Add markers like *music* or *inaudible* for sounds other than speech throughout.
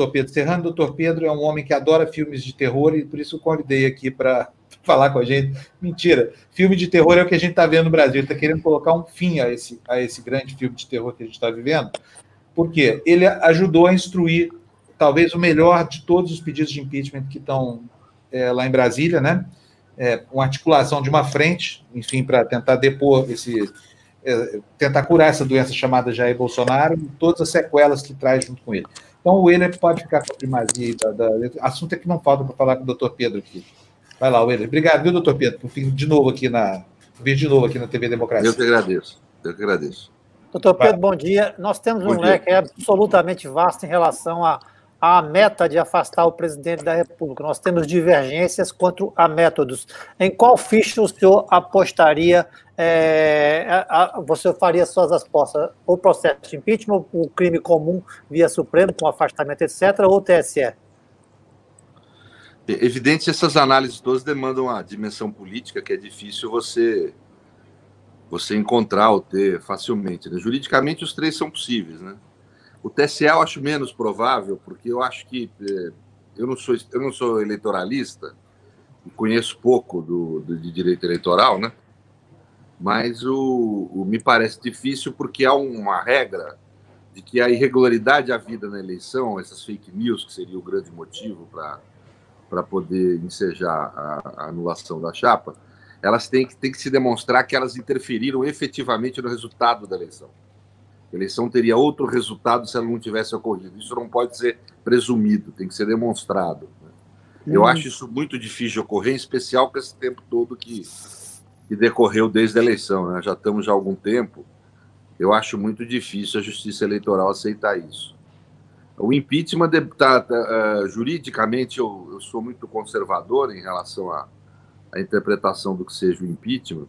doutor Pedro Serrano. O doutor Pedro é um homem que adora filmes de terror e por isso eu convidei aqui para *laughs* falar com a gente. Mentira, filme de terror é o que a gente está vendo no Brasil. Ele está querendo colocar um fim a esse, a esse grande filme de terror que a gente está vivendo. Por quê? Ele ajudou a instruir talvez o melhor de todos os pedidos de impeachment que estão é, lá em Brasília, né? É, uma articulação de uma frente, enfim, para tentar depor esse. É, tentar curar essa doença chamada Jair Bolsonaro e todas as sequelas que traz junto com ele. Então, o Euler pode ficar com a primazia. Da, da, assunto é que não falta para falar com o doutor Pedro aqui. Vai lá, Euler. Obrigado, viu, doutor Pedro, por vir de novo aqui na, vir de novo aqui na TV Democracia. Eu que agradeço. Eu que agradeço. Doutor Pedro, bom dia. Nós temos bom um dia. leque absolutamente vasto em relação a a meta de afastar o presidente da República. Nós temos divergências quanto a métodos. Em qual ficha o senhor apostaria? É, a, a, você faria suas apostas? O processo de impeachment, o crime comum via Supremo, com afastamento, etc., ou TSE? É evidente, essas análises todas demandam uma dimensão política que é difícil você você encontrar ou ter facilmente. Né? Juridicamente, os três são possíveis, né? O TSE eu acho menos provável, porque eu acho que é, eu não sou eu não sou eleitoralista, conheço pouco do, do de direito eleitoral, né? Mas o, o, me parece difícil porque há uma regra de que a irregularidade havida na eleição, essas fake news que seria o grande motivo para para poder ensejar a, a, anulação da chapa, elas têm que, têm que se demonstrar que elas interferiram efetivamente no resultado da eleição. A eleição teria outro resultado se ela não tivesse ocorrido. Isso não pode ser presumido, tem que ser demonstrado. Né? Eu hum. acho isso muito difícil de ocorrer, em especial com esse tempo todo que, que decorreu desde a eleição. Né? Já estamos já há algum tempo. Eu acho muito difícil a justiça eleitoral aceitar isso. O impeachment, tá, tá, uh, juridicamente, eu, eu, sou muito conservador em relação à interpretação do que seja o impeachment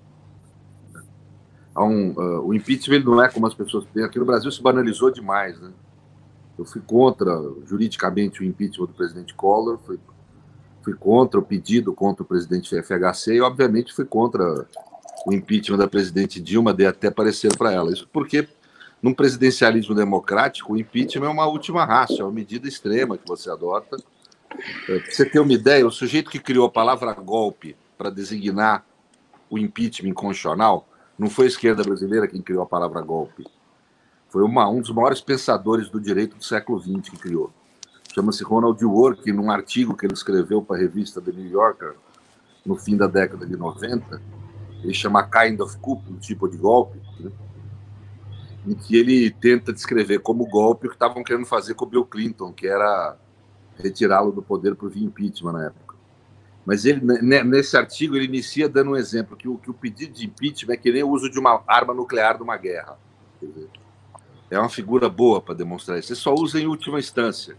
um, uh, o impeachment não é como as pessoas pensam. Aqui no Brasil se banalizou demais, né? Eu fui contra, juridicamente, o impeachment do presidente Collor, fui, fui contra o pedido contra o presidente FHC e, obviamente, fui contra o impeachment da presidente Dilma, dei até parecer para ela. Isso porque, num presidencialismo democrático, o impeachment é uma última raça, é uma medida extrema que você adota. É, pra você ter uma ideia, o sujeito que criou a palavra golpe para designar o impeachment constitucional não foi a esquerda brasileira quem criou a palavra golpe. Foi uma, um dos maiores pensadores do direito do século XX que criou. Chama-se Ronald Dworkin, num artigo que ele escreveu para a revista The New Yorker, no fim da década de 90, ele chama Kind of Coup, um tipo de golpe, né? em que ele tenta descrever como golpe o que estavam querendo fazer com o Bill Clinton, que era retirá-lo do poder por via impeachment na época. Mas ele, nesse artigo, ele inicia dando um exemplo, que o, que o pedido de impeachment é que nem o uso de uma arma nuclear numa guerra. É uma figura boa para demonstrar isso. Você só usa em última instância.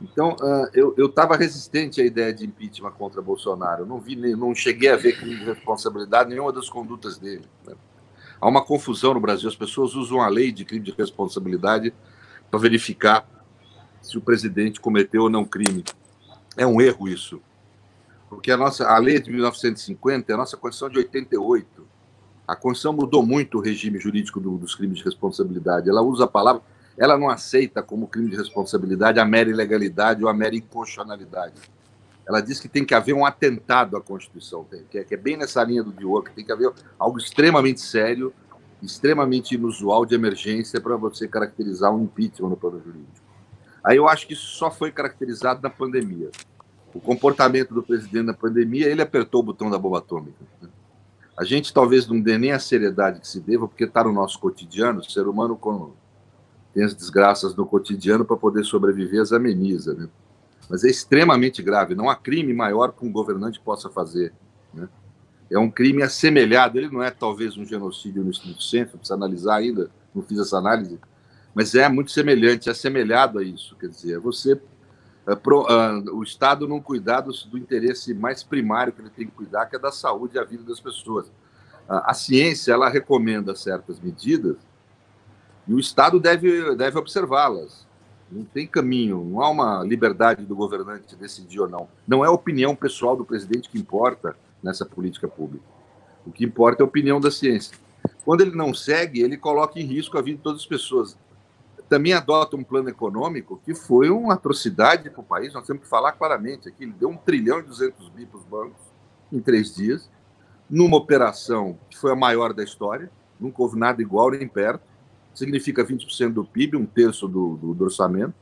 Então, uh, eu estava resistente à ideia de impeachment contra Bolsonaro. Eu não vi, não cheguei a ver de responsabilidade nenhuma das condutas dele. Né? Há uma confusão no Brasil. As pessoas usam a lei de crime de responsabilidade para verificar se o presidente cometeu ou não crime. É um erro isso porque a nossa a lei de 1950 é a nossa Constituição de 88. A Constituição mudou muito o regime jurídico do, dos crimes de responsabilidade. Ela usa a palavra, ela não aceita como crime de responsabilidade a mera ilegalidade ou a mera inconstitucionalidade. Ela diz que tem que haver um atentado à Constituição, que é, que é bem nessa linha do Diogo, que tem que haver algo extremamente sério, extremamente inusual de emergência para você caracterizar um impeachment no plano jurídico. Aí eu acho que isso só foi caracterizado na pandemia o comportamento do presidente na pandemia, ele apertou o botão da bomba atômica. Né? A gente talvez não dê nem a seriedade que se deva, porque está no nosso cotidiano, o ser humano com, tem as desgraças do cotidiano para poder sobreviver, as ameniza, né? Mas é extremamente grave, não há crime maior que um governante possa fazer, né? É um crime assemelhado, ele não é talvez um genocídio no Espírito Santo, precisa analisar ainda, não fiz essa análise, mas é muito semelhante, é assemelhado a isso, quer dizer, é você o Estado não cuidar do, do, interesse mais primário que ele tem que cuidar, que é da saúde e a vida das pessoas. A ciência, ela recomenda certas medidas e o Estado deve, deve observá-las. Não tem caminho, não há uma liberdade do governante decidir ou não. Não é a opinião pessoal do presidente que importa nessa política pública. O que importa é a opinião da ciência. Quando ele não segue, ele coloca em risco a vida de todas as pessoas. Também adota um plano econômico que foi uma atrocidade para o país. Nós temos que falar claramente aqui. Ele deu um trilhão e duzentos bi para os bancos em três dias, numa operação que foi a maior da história. Nunca houve nada igual nem perto. Significa 20% do PIB, um terço do, do, do, orçamento.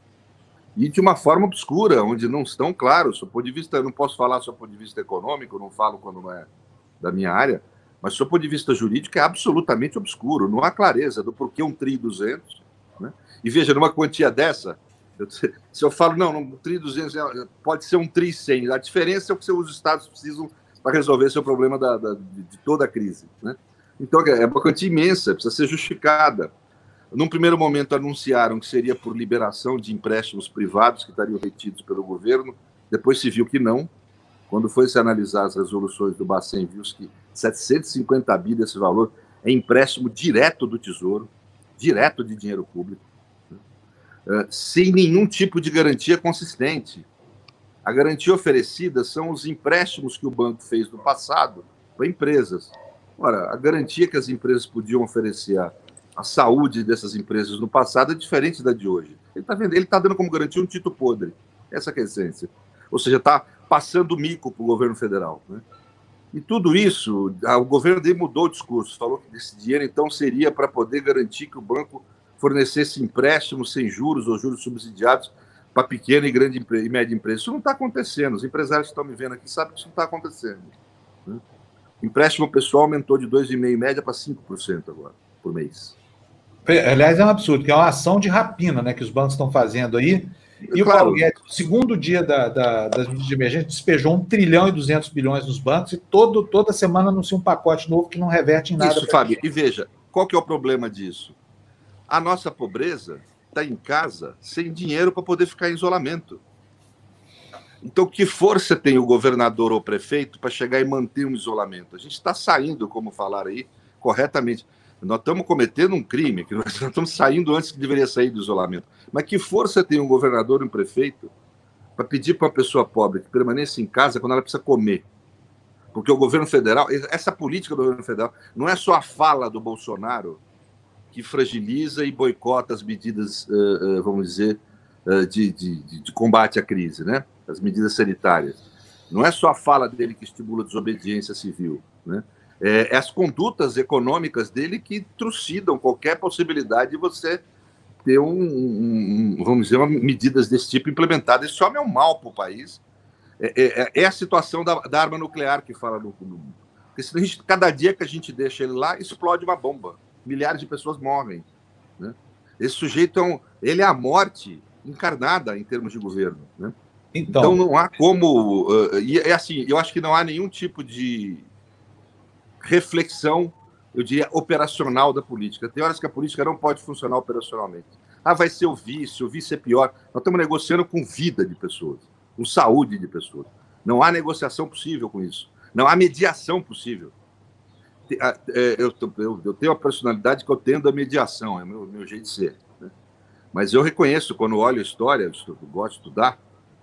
E de uma forma obscura, onde não estão claros. Do ponto de vista, eu não posso falar do ponto de vista econômico, não falo quando não é da minha área, mas do ponto de vista jurídico é absolutamente obscuro. Não há clareza do porquê um TRI 200 né? E veja, numa quantia dessa, eu, *laughs* se eu falo, não, um TRI 200 é, pode ser um TRI 100, a diferença é o que os estados precisam para resolver seu problema da, da, de toda a crise. Né? Então, é uma quantia imensa, precisa ser justificada. Num primeiro momento, anunciaram que seria por liberação de empréstimos privados que estariam retidos pelo governo, depois se viu que não. Quando foi se analisar as resoluções do Bacen, viu-se que 750 bi desse valor é empréstimo direto do Tesouro direto de dinheiro público, sem nenhum tipo de garantia consistente. A garantia oferecida são os empréstimos que o banco fez no passado para empresas. Ora, a garantia que as empresas podiam oferecer à, saúde dessas empresas no passado é diferente da de hoje. Ele está está dando como garantia um título podre. Essa é a essência. Ou seja, está passando mico para o governo federal. Né? E tudo isso, o governo dele mudou o discurso, falou que esse dinheiro então seria para poder garantir que o banco fornecesse empréstimos sem juros ou juros subsidiados para pequena e grande e média empresa. Isso não está acontecendo. Os empresários que estão me vendo aqui sabem que isso não está acontecendo. Né? Empréstimo pessoal aumentou de 2,5% média para 5% agora, por mês. Aliás, é um absurdo, que é uma ação de rapina né, que os bancos estão fazendo aí e claro. o Paulo Guedes, no segundo dia da, da, das medidas de emergência, despejou 1 trilhão e 200 bilhões nos bancos e todo, toda semana anuncia um pacote novo que não reverte em nada. Isso, Fábio. E veja, qual que é o problema disso? A nossa pobreza está em casa sem dinheiro para poder ficar em isolamento. Então, que força tem o governador ou o prefeito para chegar e manter um isolamento? A gente está saindo, como falaram aí, corretamente. Nós estamos cometendo um crime, que *laughs* nós estamos saindo antes que deveria sair do isolamento. Mas que força tem um governador e um prefeito para pedir para uma pessoa pobre que permaneça em casa quando ela precisa comer? Porque o governo federal, essa política do governo federal, não é só a fala do Bolsonaro que fragiliza e boicota as medidas, vamos dizer, de, de, de combate à crise, né? as medidas sanitárias. Não é só a fala dele que estimula a desobediência civil, né? é, as condutas econômicas dele que trucidam qualquer possibilidade de você ter um, um vamos dizer, uma, medidas desse tipo implementadas. Isso é um mal para o país. É, é, é, a situação da, da, arma nuclear que fala no, gente, cada dia que a gente deixa ele lá, explode uma bomba. Milhares de pessoas morrem. Né? Esse sujeito é um, ele é a morte encarnada em termos de governo. Né? Então, então não há como. Uh, e é assim, eu acho que não há nenhum tipo de reflexão, eu diria, operacional da política. Tem horas que a política não pode funcionar operacionalmente. Ah, vai ser o vice, o vice é pior. Nós estamos negociando com vida de pessoas, com saúde de pessoas. Não há negociação possível com isso. Não há mediação possível. É, eu, eu, eu tenho a personalidade que eu tendo a mediação, é o meu, meu jeito de ser. Né? Mas eu reconheço, quando olho história, eu gosto de estudar,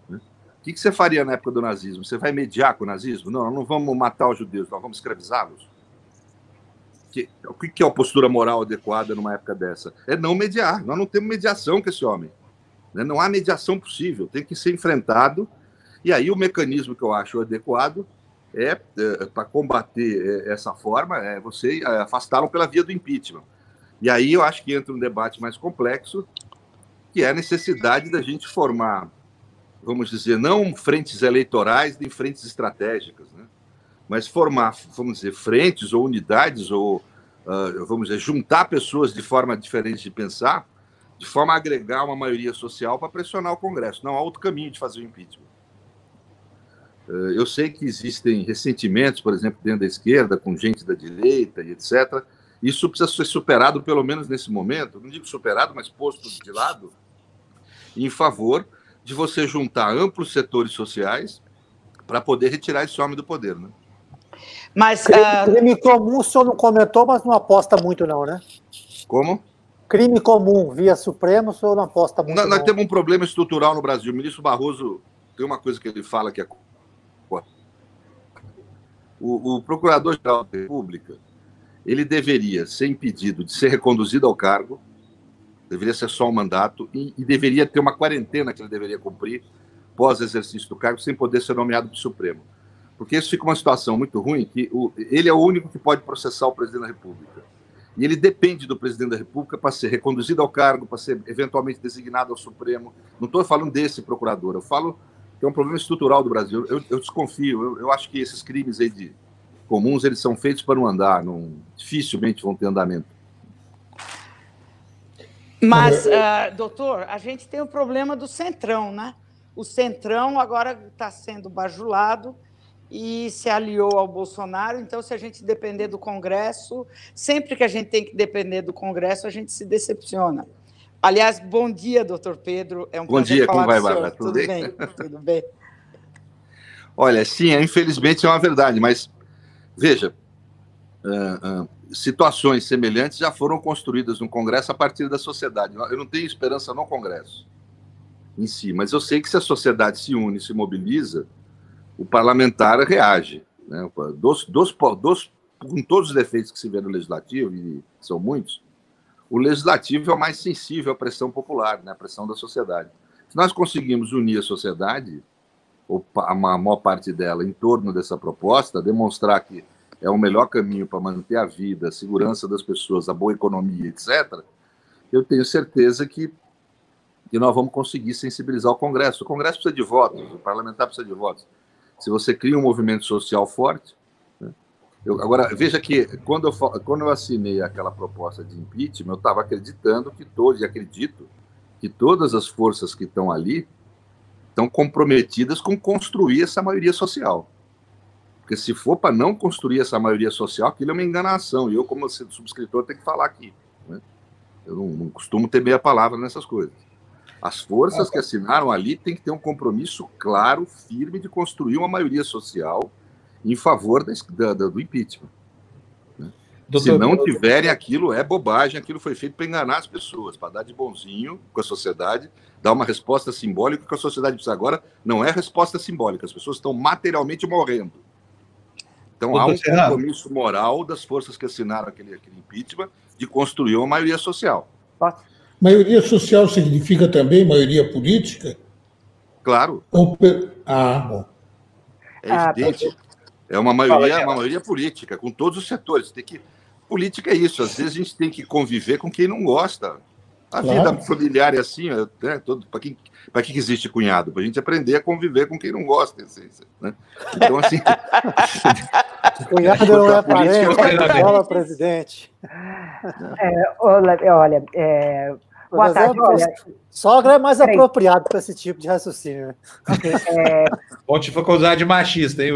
né? o que, que você faria na época do nazismo? Você vai mediar com o nazismo? Não, não vamos matar os judeus, nós vamos escravizá-los que, o que é a postura moral adequada numa época dessa? É não mediar. Nós não temos mediação com esse homem. Né? Não há mediação possível. Tem que ser enfrentado. E aí o mecanismo que eu acho adequado é, é para combater é, essa forma é você é, afastá-lo pela via do impeachment. E aí eu acho que entra um debate mais complexo, que é a necessidade da gente formar, vamos dizer, não frentes eleitorais nem frentes estratégicas, né? mas formar, vamos dizer, frentes ou unidades, ou, uh, vamos dizer, juntar pessoas de forma diferente de pensar, de forma a agregar uma maioria social para pressionar o Congresso. Não há outro caminho de fazer o impeachment. Uh, eu sei que existem ressentimentos, por exemplo, dentro da esquerda, com gente da direita e etc. Isso precisa ser superado, pelo menos nesse momento, não digo superado, mas posto de lado, em favor de você juntar amplos setores sociais para poder retirar esse homem do poder. Né? Mas, crime, uh... crime comum o senhor não comentou, mas não aposta muito, não, né? Como? Crime comum via Supremo, o senhor não aposta muito. Nós, nós temos um problema estrutural no Brasil. O ministro Barroso tem uma coisa que ele fala que é. O, o Procurador-Geral da República ele deveria ser impedido de ser reconduzido ao cargo Deveria ser só um mandato e, e deveria ter uma quarentena que ele deveria cumprir pós-exercício do cargo, sem poder ser nomeado para o Supremo. Porque isso fica uma situação muito ruim, que o, ele é o único que pode processar o presidente da República. E ele depende do presidente da República para ser reconduzido ao cargo, para ser eventualmente designado ao Supremo. Não estou falando desse procurador, eu falo que é um problema estrutural do Brasil. Eu, eu desconfio, eu, eu, acho que esses crimes aí de comuns eles são feitos para não andar, não, dificilmente vão ter andamento. Mas, uh, doutor, a gente tem o problema do centrão, né? O centrão agora está sendo bajulado e se aliou ao Bolsonaro. Então, se a gente depender do Congresso, sempre que a gente tem que depender do Congresso, a gente se decepciona. Aliás, bom dia, doutor Pedro. É um bom dia, como vai, Bárbara? Tudo, Tudo bem? Tudo bem. *laughs* Olha, sim, infelizmente é uma verdade, mas veja, uh, uh, situações semelhantes já foram construídas no Congresso a partir da sociedade. Eu não tenho esperança no Congresso em si, mas eu sei que se a sociedade se une, se mobiliza, o parlamentar reage. Né? Dos, dos, dos, com todos os defeitos que se vê no legislativo, e são muitos, o legislativo é o mais sensível à pressão popular, né? à pressão da sociedade. Se nós conseguimos unir a sociedade, ou a maior parte dela, em torno dessa proposta, demonstrar que é o melhor caminho para manter a vida, a segurança das pessoas, a boa economia, etc., eu tenho certeza que, que nós vamos conseguir sensibilizar o Congresso. O Congresso precisa de votos, o parlamentar precisa de votos. Se você cria um movimento social forte. Eu, agora, veja que quando eu, quando eu assinei aquela proposta de impeachment, eu estava acreditando que todos, e acredito, que todas as forças que estão ali estão comprometidas com construir essa maioria social. Porque se for para não construir essa maioria social, aquilo é uma enganação. E eu, como subscritor, tenho que falar aqui. Né? Eu não, não, costumo ter meia palavra nessas coisas. As forças que assinaram ali têm que ter um compromisso claro, firme, de construir uma maioria social em favor da, da, do impeachment. Né? Doutor, se não tiverem aquilo, é bobagem, aquilo foi feito para enganar as pessoas, para dar de bonzinho com a sociedade, dar uma resposta simbólica que a sociedade precisa. Agora, não é resposta simbólica, as pessoas estão materialmente morrendo então há um compromisso moral das forças que assinaram aquele, aquele impeachment de construir uma maioria social. Maioria social significa também maioria política? Claro. Ou... Ah, bom. É ah, evidente. É uma maioria, uma maioria política, com todos os setores. Tem que... Política é isso. Às vezes a gente tem que conviver com quem não gosta. A claro. vida familiar é assim, né? Para quem para que existe cunhado? Para a gente aprender a conviver com quem não gosta, essência. Né? Então, assim. *laughs* cunhado não é parente, fala presidente. É, olha, é, Boa tarde, olha... Sogra é mais apropriado para esse tipo de raciocínio. Né? *laughs* É... Ontem foi acusado de machista, hein,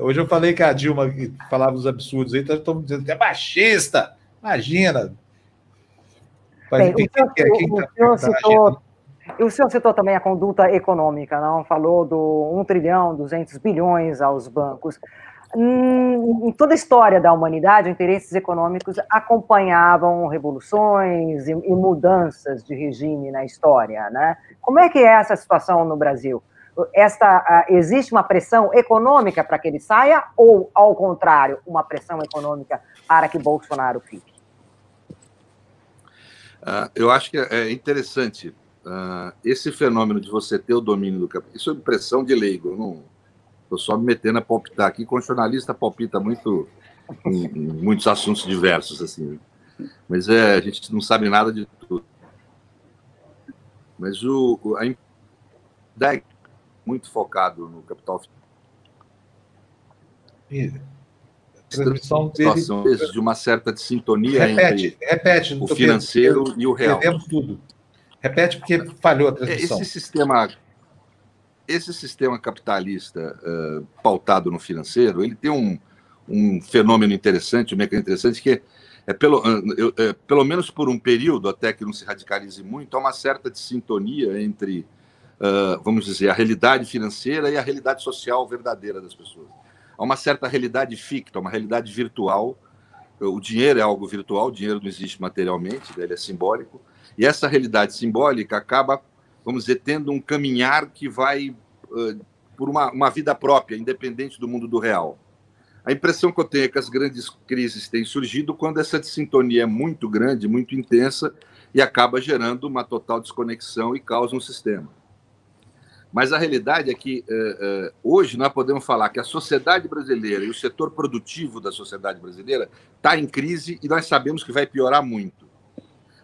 Hoje eu falei que a Dilma falava os absurdos aí, estão tá dizendo que é machista. Imagina. Bem, o senhor, o, tá, o senhor citou o senhor citou também a conduta econômica, não? Falou do 1 trilhão, 200 bilhões aos bancos. Hum, em toda a história da humanidade, interesses econômicos acompanhavam revoluções e, e mudanças de regime na história, né? Como é que é essa situação no Brasil? Esta, existe uma pressão econômica para que ele saia ou, ao contrário, uma pressão econômica para que Bolsonaro fique? Uh, eu acho que é interessante uh, esse fenômeno de você ter o domínio do capital, isso é impressão de leigo, não estou só me metendo a palpitar aqui, com jornalista palpita muito em, em muitos assuntos diversos, assim, mas é, a gente não sabe nada de tudo. Mas o, a é muito focado no capital transmissão teve... de uma certa sintonia repete, entre repete, o financeiro e o real. Perdemos tudo. Repete porque falhou a transmissão. Esse sistema, esse sistema capitalista uh, pautado no financeiro, ele tem um, um fenômeno interessante, um mecanismo interessante, que é pelo, é, pelo menos por um período, até que não se radicalize muito, há uma certa sintonia entre, uh, vamos dizer, a realidade financeira e a realidade social verdadeira das pessoas. Há uma certa realidade ficta, uma realidade virtual. O dinheiro é algo virtual, o dinheiro não existe materialmente, ele é simbólico. E essa realidade simbólica acaba, vamos dizer, tendo um caminhar que vai uh, por uma, uma vida própria, independente do mundo do real. A impressão que eu tenho é que as grandes crises têm surgido quando essa sintonia é muito grande, muito intensa, e acaba gerando uma total desconexão e causa um sistema. Mas a realidade é que eh, eh, hoje nós podemos falar que a sociedade brasileira e o setor produtivo da sociedade brasileira está em crise e nós sabemos que vai piorar muito.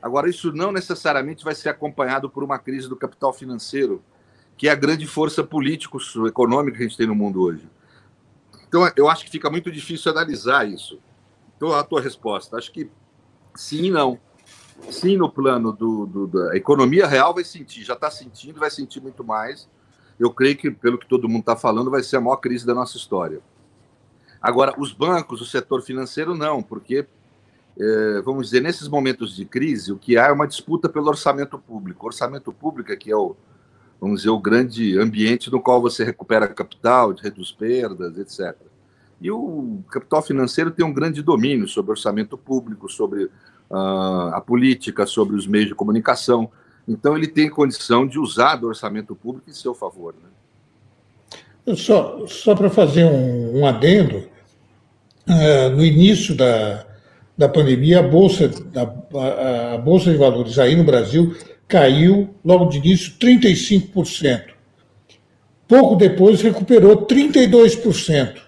Agora, isso não necessariamente vai ser acompanhado por uma crise do capital financeiro, que é a grande força político-econômica que a gente tem no mundo hoje. Então, eu acho que fica muito difícil analisar isso. Então, a tua resposta, acho que sim e não. Sim, no plano do, do, da economia real vai sentir, já está sentindo, vai sentir muito mais eu creio que, pelo que todo mundo está falando, vai ser a maior crise da nossa história. Agora, os bancos, o setor financeiro, não, porque, é, vamos dizer, nesses momentos de crise, o que há é uma disputa pelo orçamento público. O orçamento público é que é o, vamos dizer, o grande ambiente no qual você recupera capital, reduz perdas, etc. E o capital financeiro tem um grande domínio sobre orçamento público, sobre uh, a política, sobre os meios de comunicação. Então, ele tem condição de usar do orçamento público em seu favor. Né? Só, só para fazer um, um adendo, uh, no início da, da pandemia, a bolsa, a, a, bolsa de valores aí no Brasil caiu, logo de início, 35%. Pouco depois, recuperou 32%,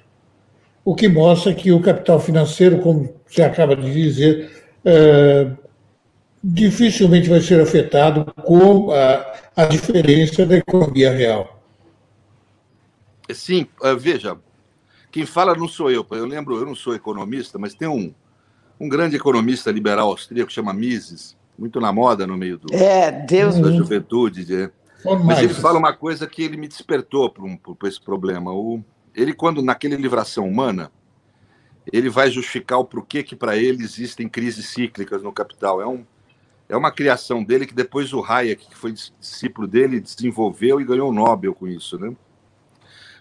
o que mostra que o capital financeiro, como você acaba de dizer, uh, dificilmente vai ser afetado com a, a diferença da economia real. Sim, eh, veja, quem fala não sou eu. Eu lembro, eu não sou economista, mas tem um, um grande economista liberal austríaco que chama Mises, muito na moda no meio do, é, Deus da juventude. De, mas ele fala uma coisa que ele me despertou para um, esse problema. O, ele, quando naquele Livração Humana, ele vai justificar o porquê que para ele existem crises cíclicas no capital. É um, é uma criação dele que depois o Hayek, que foi discípulo dele, desenvolveu e ganhou o Nobel com isso, né?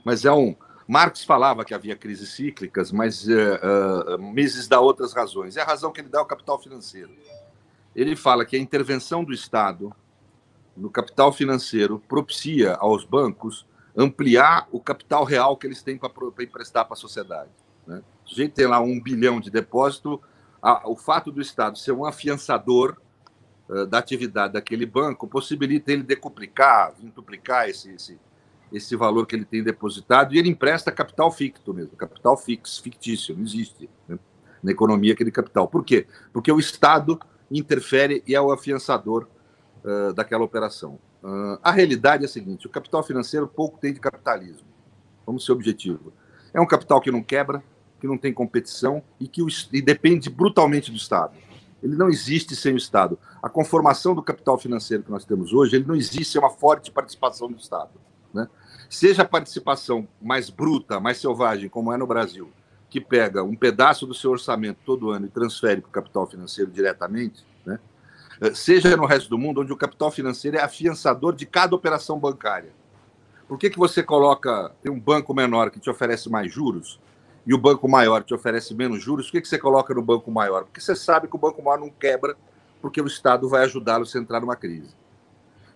Mas é um Marx falava que havia crises cíclicas, mas uh, uh, Mises dá outras razões. E a razão que ele dá é o capital financeiro. Ele fala que a intervenção do Estado no capital financeiro propicia aos bancos ampliar o capital real que eles têm para emprestar para a sociedade. Né? O sujeito tem lá um bilhão de depósito, a, o fato do Estado ser um afiançador eh, da atividade daquele banco possibilita ele decuplicar, duplicar esse, esse, esse valor que ele tem depositado e ele empresta capital ficto mesmo, capital fix, fictício, não existe né, na economia aquele capital. Por quê? Porque o Estado interfere e é o afiançador uh, daquela operação. Uh, a realidade é a seguinte: o capital financeiro pouco tem de capitalismo. Vamos ser objetivo. É um capital que não quebra, que não tem competição e que o, e depende brutalmente do Estado ele não existe sem o Estado. A conformação do capital financeiro que nós temos hoje, ele não existe sem uma forte participação do Estado. Né? Seja a participação mais bruta, mais selvagem, como é no Brasil, que pega um pedaço do seu orçamento todo ano e transfere para o capital financeiro diretamente, né? Eh, seja no resto do mundo, onde o capital financeiro é afiançador de cada operação bancária. Por que, que você coloca, tem um banco menor que te oferece mais juros, e o banco maior te oferece menos juros, o que, que você coloca no banco maior? Porque você sabe que o banco maior não quebra, porque o Estado vai ajudá-lo a entrar numa crise.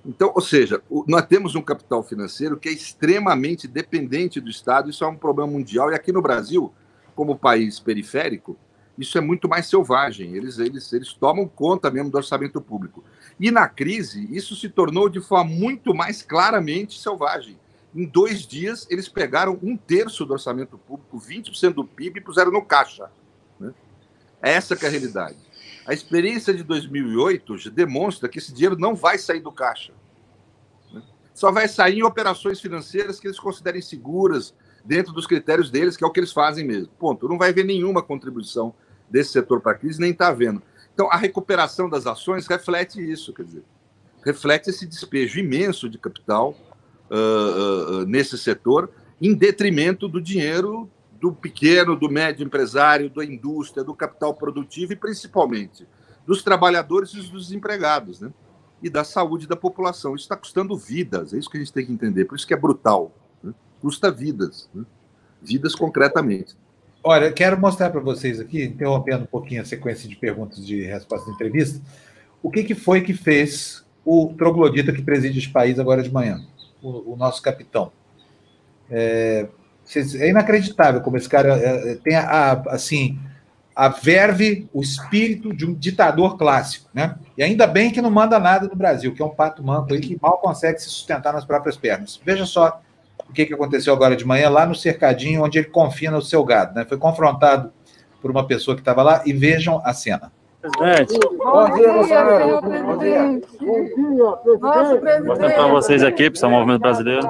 Então, ou seja, nós temos um capital financeiro que é extremamente dependente do Estado, isso é um problema mundial, e aqui no Brasil, como país periférico, isso é muito mais selvagem, eles, eles, eles tomam conta mesmo do orçamento público. E na crise, isso se tornou de forma muito mais claramente selvagem. Em dois dias, eles pegaram um terço do orçamento público, 20% do PIB, e puseram no caixa. Né? Essa é a realidade. A experiência de 2008 demonstra que esse dinheiro não vai sair do caixa. Né? Só vai sair em operações financeiras que eles considerem seguras, dentro dos critérios deles, que é o que eles fazem mesmo. Ponto. Não vai ver nenhuma contribuição desse setor para a crise, nem está vendo. Então, a recuperação das ações reflete isso, quer dizer, reflete esse despejo imenso de capital uh, uh, nesse setor, em detrimento do dinheiro do pequeno, do médio empresário, da indústria, do capital produtivo e principalmente dos trabalhadores e dos desempregados, né? E da saúde da população. Isso está custando vidas, é isso que a gente tem que entender. Por isso que é brutal. Né? Custa vidas, né? vidas concretamente. Olha, quero mostrar para vocês aqui, interrompendo um pouquinho a sequência de perguntas e respostas da entrevista, o que, que foi que fez o troglodita que preside esse país agora de manhã o, o nosso capitão. É, é, inacreditável como esse cara é, é tem a, assim a verve, o espírito de um ditador clássico, né? E ainda bem que não manda nada no Brasil, que é um pato manco aí que mal consegue se sustentar nas próprias pernas. Veja só o que, que aconteceu agora de manhã lá no cercadinho onde ele confina o seu gado, né? Foi confrontado por uma pessoa que estava lá e vejam a cena. Presidente. Bom dia, Bolsonaro. Bom dia. Vou mostrar para vocês aqui, para o Movimento Brasileiro.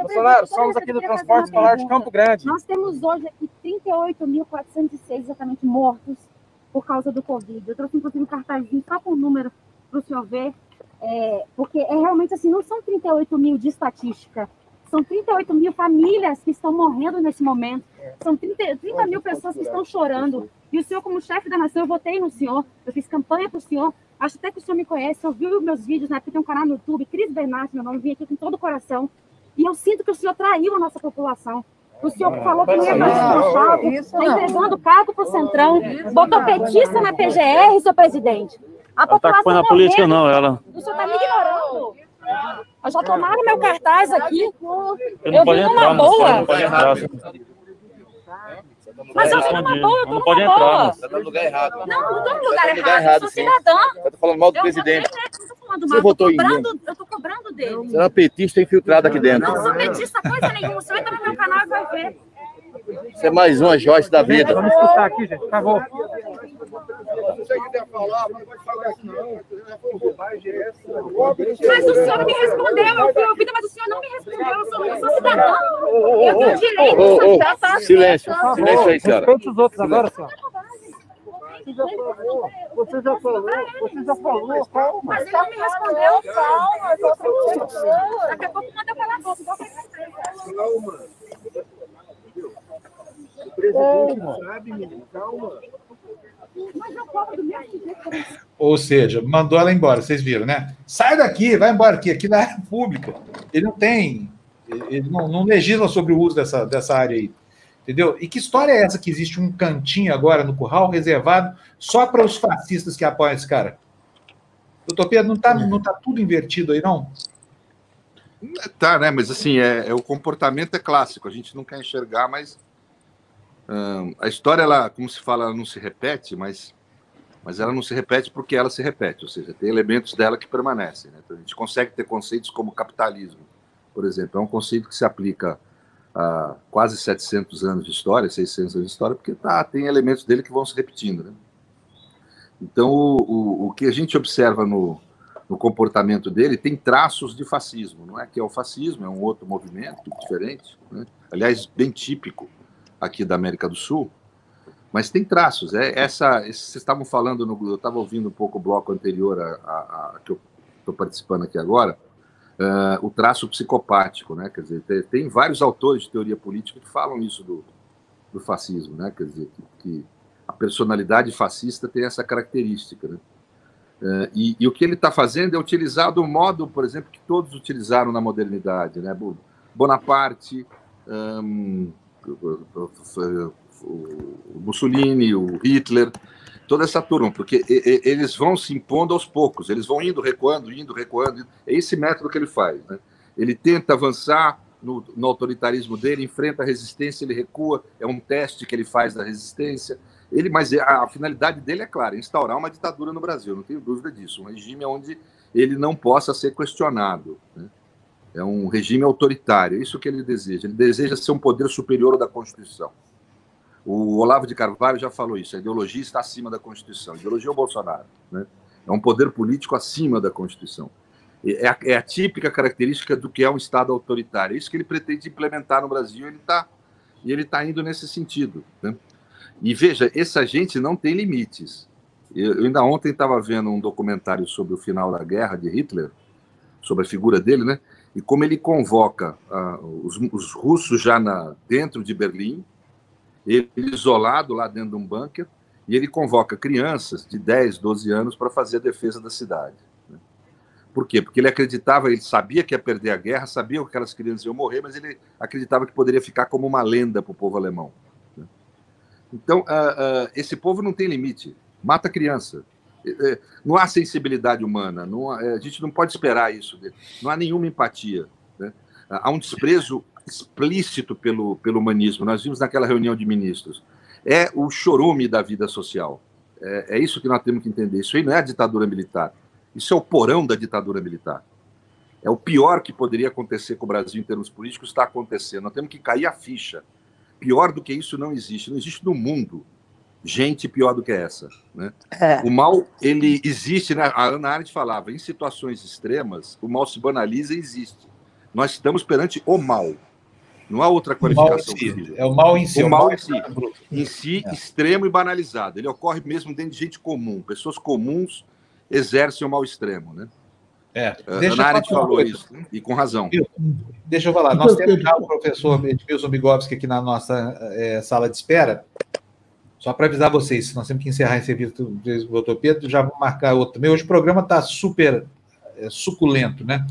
Bolsonaro, somos aqui do Transporte Escolar de Campo Grande. Nós temos hoje aqui 38.406 exatamente mortos por causa do Covid. Eu trouxe, inclusive, um cartazinho só com o número para o senhor ver, é, porque é realmente assim, não são 38 mil de estatística, são 38 mil famílias que estão morrendo nesse momento, são 30, 30 mil pessoas que estão chorando. E o senhor, como chefe da nação, eu votei no senhor, eu fiz campanha para o senhor, acho até que o senhor me conhece, ouviu meus vídeos, né? Porque tem um canal no YouTube, Cris Bernardo, meu nome, vim aqui com todo o coração. E eu sinto que o senhor traiu a nossa população. O senhor falou que ia fazer um está entregando cargo para o Centrão, botou petista na PGR, seu presidente. A população não está na política, não, ela. O senhor está me ignorando. Já tomaram meu cartaz aqui. Eu, eu vim numa boa. Mas eu vim numa boa, eu tô numa boa. Você está no lugar errado. Não, não tô no lugar Tá lugar errado. errado, Eu sou cidadã. Você tá falando mal do Eu presidente. Não Você mal, eu tô em cobrando, eu tô cobrando dele. Você é uma petista infiltrada aqui dentro. Eu não sou petista coisa nenhuma. Você vai estar no meu canal e vai ver. Você é mais uma Joyce da vida. Vamos escutar aqui, gente, por favor. Mas o senhor me respondeu, eu fui ouvida, mas o senhor não me respondeu. Eu sou, eu sou cidadã. Eu tenho direito. Tá, tá, silêncio, silêncio aí, senhora. Respeite os outros agora, senhor. Você já falou, você já falou, calma. Mas ele não me respondeu, calma. Daqui a pouco manda eu calar a boca, igual Mas eu corro do mesmo jeito. como- Ou seja, mandou ela embora, vocês viram, né? Sai daqui, vai embora aqui, aqui na área pública. Ele não tem, ele não, não legisla sobre o uso dessa, dessa área aí. Entendeu? E que história é essa que existe um cantinho agora no curral reservado só para os fascistas que apoiam esse cara? Pedro, não está não tá tudo invertido aí, não? Tá, né? Mas assim, é, é- o comportamento é clássico, a gente não quer enxergar, mas hum, a história, ela, como se fala, ela não se repete, mas, mas ela não se repete porque ela se repete, ou seja, tem elementos dela que permanecem. Né? Então, a gente consegue ter conceitos como capitalismo, por exemplo, é um conceito que se aplica a quase 700 anos de história, 600 anos de história, porque tá, tem elementos dele que vão se repetindo. Né? Então, o, o, o que a gente observa no, no comportamento dele tem traços de fascismo, não é que é o fascismo, é um outro movimento diferente, né? aliás, bem típico aqui da América do Sul, mas tem traços. É essa, vocês estavam falando, no, eu estava ouvindo um pouco o bloco anterior a, a- a que eu estou participando aqui agora, ah, o traço psicopático, né? Quer dizer, tem, tem vários autores de teoria política que falam isso do, do fascismo, né? Quer dizer, que, que a personalidade fascista tem essa característica, né? Eh, e, e o que ele está fazendo é utilizar do modo, por exemplo, que todos utilizaram na modernidade, né? Bo- Bonaparte, o Mussolini, o Hitler, toda essa turma, porque eles vão se impondo aos poucos, eles vão indo, recuando, indo, recuando. É esse método que ele faz. Né? Ele tenta avançar no, no autoritarismo dele, enfrenta a resistência, ele recua, é um teste que ele faz da resistência. Ele, mas a, a finalidade dele é clara, instaurar uma ditadura no Brasil, não tenho dúvida disso, um regime onde ele não possa ser questionado. né? É um regime autoritário, é isso que ele deseja. Ele deseja ser um poder superior ao da Constituição. O Olavo de Carvalho já falou isso, a ideologia está acima da Constituição. A ideologia é o Bolsonaro. Né? É um poder político acima da Constituição. É a, é a típica característica do que é um Estado autoritário. É isso que ele pretende implementar no Brasil ele tá, e ele está indo nesse sentido. Né? E veja, essa gente não tem limites. Eu, eu ainda ontem estava vendo um documentário sobre o final da guerra de Hitler, sobre a figura dele, né? E como ele convoca ah, os, os russos já na, dentro de Berlim, ele isolado lá dentro de um bunker, e ele convoca crianças de 10, 12 anos para fazer a defesa da cidade. né? Por quê? Porque ele acreditava, ele sabia que ia perder a guerra, sabia que aquelas crianças iam morrer, mas ele acreditava que poderia ficar como uma lenda para o povo alemão. né? Então, ah, ah, esse povo não tem limite, mata criança. Eh, eh, Não há sensibilidade humana, não há- a gente não pode esperar isso, não há nenhuma empatia. né? Há um desprezo explícito pelo, pelo humanismo. Nós vimos naquela reunião de ministros. é o chorume da vida social. É, é isso que nós temos que entender. Isso aí não é a ditadura militar. Isso é o porão da ditadura militar. É o pior que poderia acontecer com o Brasil em termos políticos, está acontecendo. Nós temos que cair a ficha. Pior do que isso não existe. Não existe no mundo gente pior do que essa. Né? É. O mal, ele existe, né? a Ana Arendt falava, em situações extremas, o mal se banaliza e existe. Nós estamos perante o mal. Não há outra qualificação si. É o mal em si. O, o mal, em si. Em si, é. extremo e banalizado. Ele ocorre mesmo dentro de gente comum. Pessoas comuns exercem o mal extremo, né? É, deixa Ana Arendt falou isso, e com razão. Deixa eu falar, nós temos já o professor Edmilson Bigovski aqui na nossa é, sala de espera. Só para avisar vocês, nós temos que encerrar esse serviço do doutor Pedro, já vou marcar outro também. Hoje o programa está super é, suculento, né?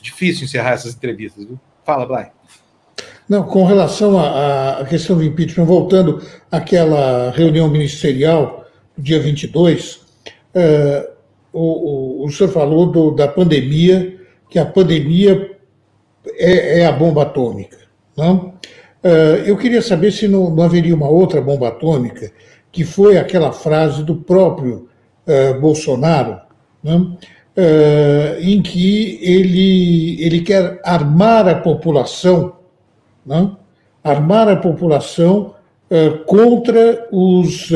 Difícil encerrar essas entrevistas, viu? Fala, Blay. Não, com relação à, questão do impeachment, voltando àquela reunião ministerial, dia 22, é, o, o, o senhor falou do, da pandemia, que a pandemia é, é a bomba atômica. Não? É, eu queria saber se não, não, haveria uma outra bomba atômica, que foi aquela frase do próprio uh, Bolsonaro, uh, em que ele, ele quer armar a população, armar a população uh, contra os,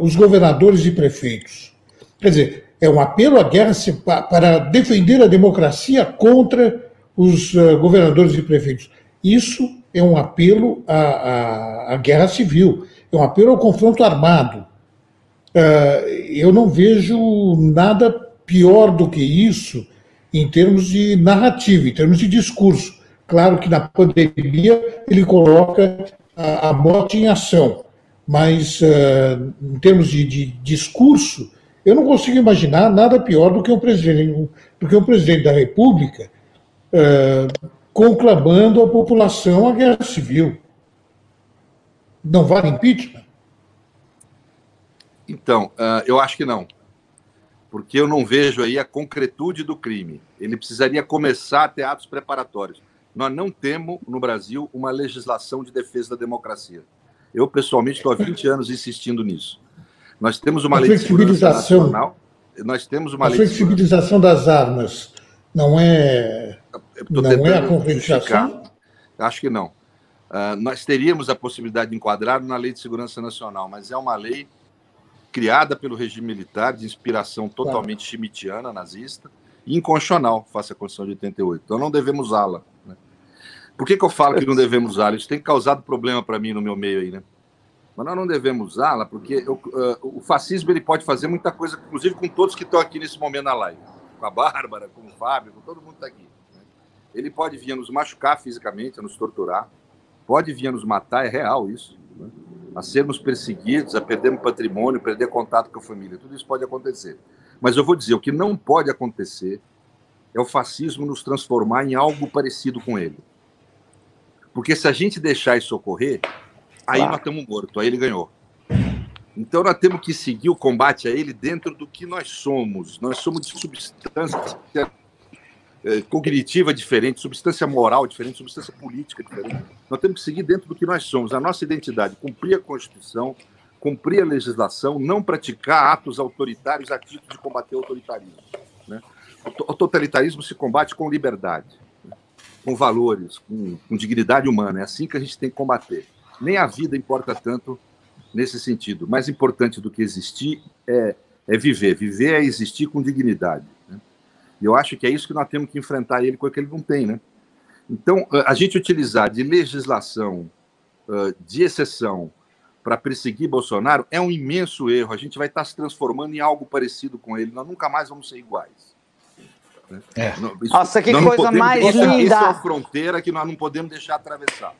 os governadores e prefeitos. Quer dizer, é um apelo à guerra para defender a democracia contra os uh, governadores e prefeitos. Isso é um apelo à, à, à, guerra civil, é um apelo ao confronto armado. Uh, eu não vejo nada pior do que isso em termos de narrativa, em termos de discurso. Claro que na pandemia ele coloca a, a morte em ação, mas uh, em termos de, de discurso, eu não consigo imaginar nada pior do que um presidente, do que um presidente da República uh, conclamando a população à guerra civil. Não vale impeachment? Então, uh, eu acho que não. Porque eu não vejo aí a concretude do crime. Ele precisaria começar a ter atos preparatórios. Nós não temos no Brasil uma legislação de defesa da democracia. Eu, pessoalmente, estou há 20 anos insistindo nisso. Nós temos uma a lei flexibilização, nacional, nós temos uma a flexibilização das armas não é não é a concretização? Acho que não. Uh, nós teríamos a possibilidade de enquadrar na Lei de Segurança Nacional, mas é uma lei criada pelo regime militar, de inspiração totalmente claro. schmittiana, nazista, e inconstitucional, face à Constituição de 88. Então não devemos usá-la. Por que, que eu falo que não devemos usá-la? Isso tem causado problema para mim no meu meio aí, né? mas nós não devemos usá-la porque o, uh, o fascismo ele pode fazer muita coisa, inclusive com todos que estão aqui nesse momento na live, com a Bárbara, com o Fábio, com todo mundo que está aqui. Né? Ele pode vir a nos machucar fisicamente, a nos torturar, pode vir a nos matar, é real isso, né? a sermos perseguidos, a perdermos patrimônio, perder contato com a família, tudo isso pode acontecer. Mas eu vou dizer, o que não pode acontecer é o fascismo nos transformar em algo parecido com ele. Porque se a gente deixar isso ocorrer, aí claro. nós estamos mortos, aí ele ganhou. Então nós temos que seguir o combate a ele dentro do que nós somos. Nós somos de substância eh, cognitiva diferente, substância moral diferente, substância política diferente. Nós temos que seguir dentro do que nós somos, a nossa identidade, cumprir a Constituição, cumprir a legislação, não praticar atos autoritários a título de combater o autoritarismo. Né? O totalitarismo se combate com liberdade? Com valores, com, com dignidade humana. É assim que a gente tem que combater nem a vida importa tanto nesse sentido. Mais importante do que existir é, é viver. Viver é existir com dignidade. Né? E eu acho que é isso que nós temos que enfrentar ele com o que ele não tem. Né? Então, a gente utilizar de legislação de exceção para perseguir Bolsonaro é um imenso erro. A gente vai estar se transformando em algo parecido com ele. Nós nunca mais vamos ser iguais. Né? É. Isso, Nossa, que coisa podemos, mais linda! Isso é uma fronteira que nós não podemos deixar atravessar.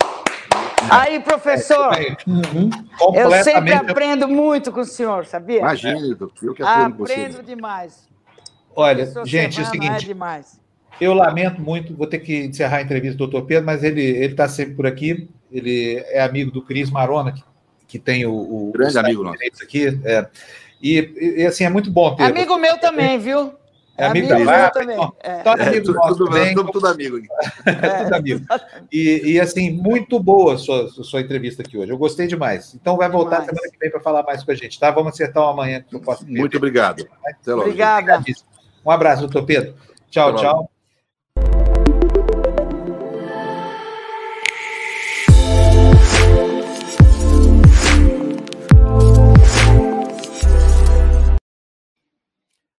Aí, professor, uhum. eu sempre aprendo muito com o senhor, sabia? Imagina, eu que aprendo, aprendo demais. Olha, gente, é o seguinte. É eu lamento muito, vou ter que encerrar a entrevista do doutor Pedro, mas ele está sempre por aqui. Ele é amigo do Cris Marona, que, que tem o, o grande amigo nosso aqui. É. E, e, assim, é muito bom ter. Amigo meu também, viu? É amigo, amigo da também. É. Todo amigo é, nosso tudo, também. Tudo, tudo amigo. *laughs* É, tudo amigo. E, e, assim, muito boa a sua, a sua entrevista aqui hoje. Eu gostei demais. Então vai voltar demais. semana que vem para falar mais com a gente, tá? Vamos acertar uma manhã que eu posso. Muito obrigado. Obrigada. Um abraço, doutor Pedro. Tchau, tchau.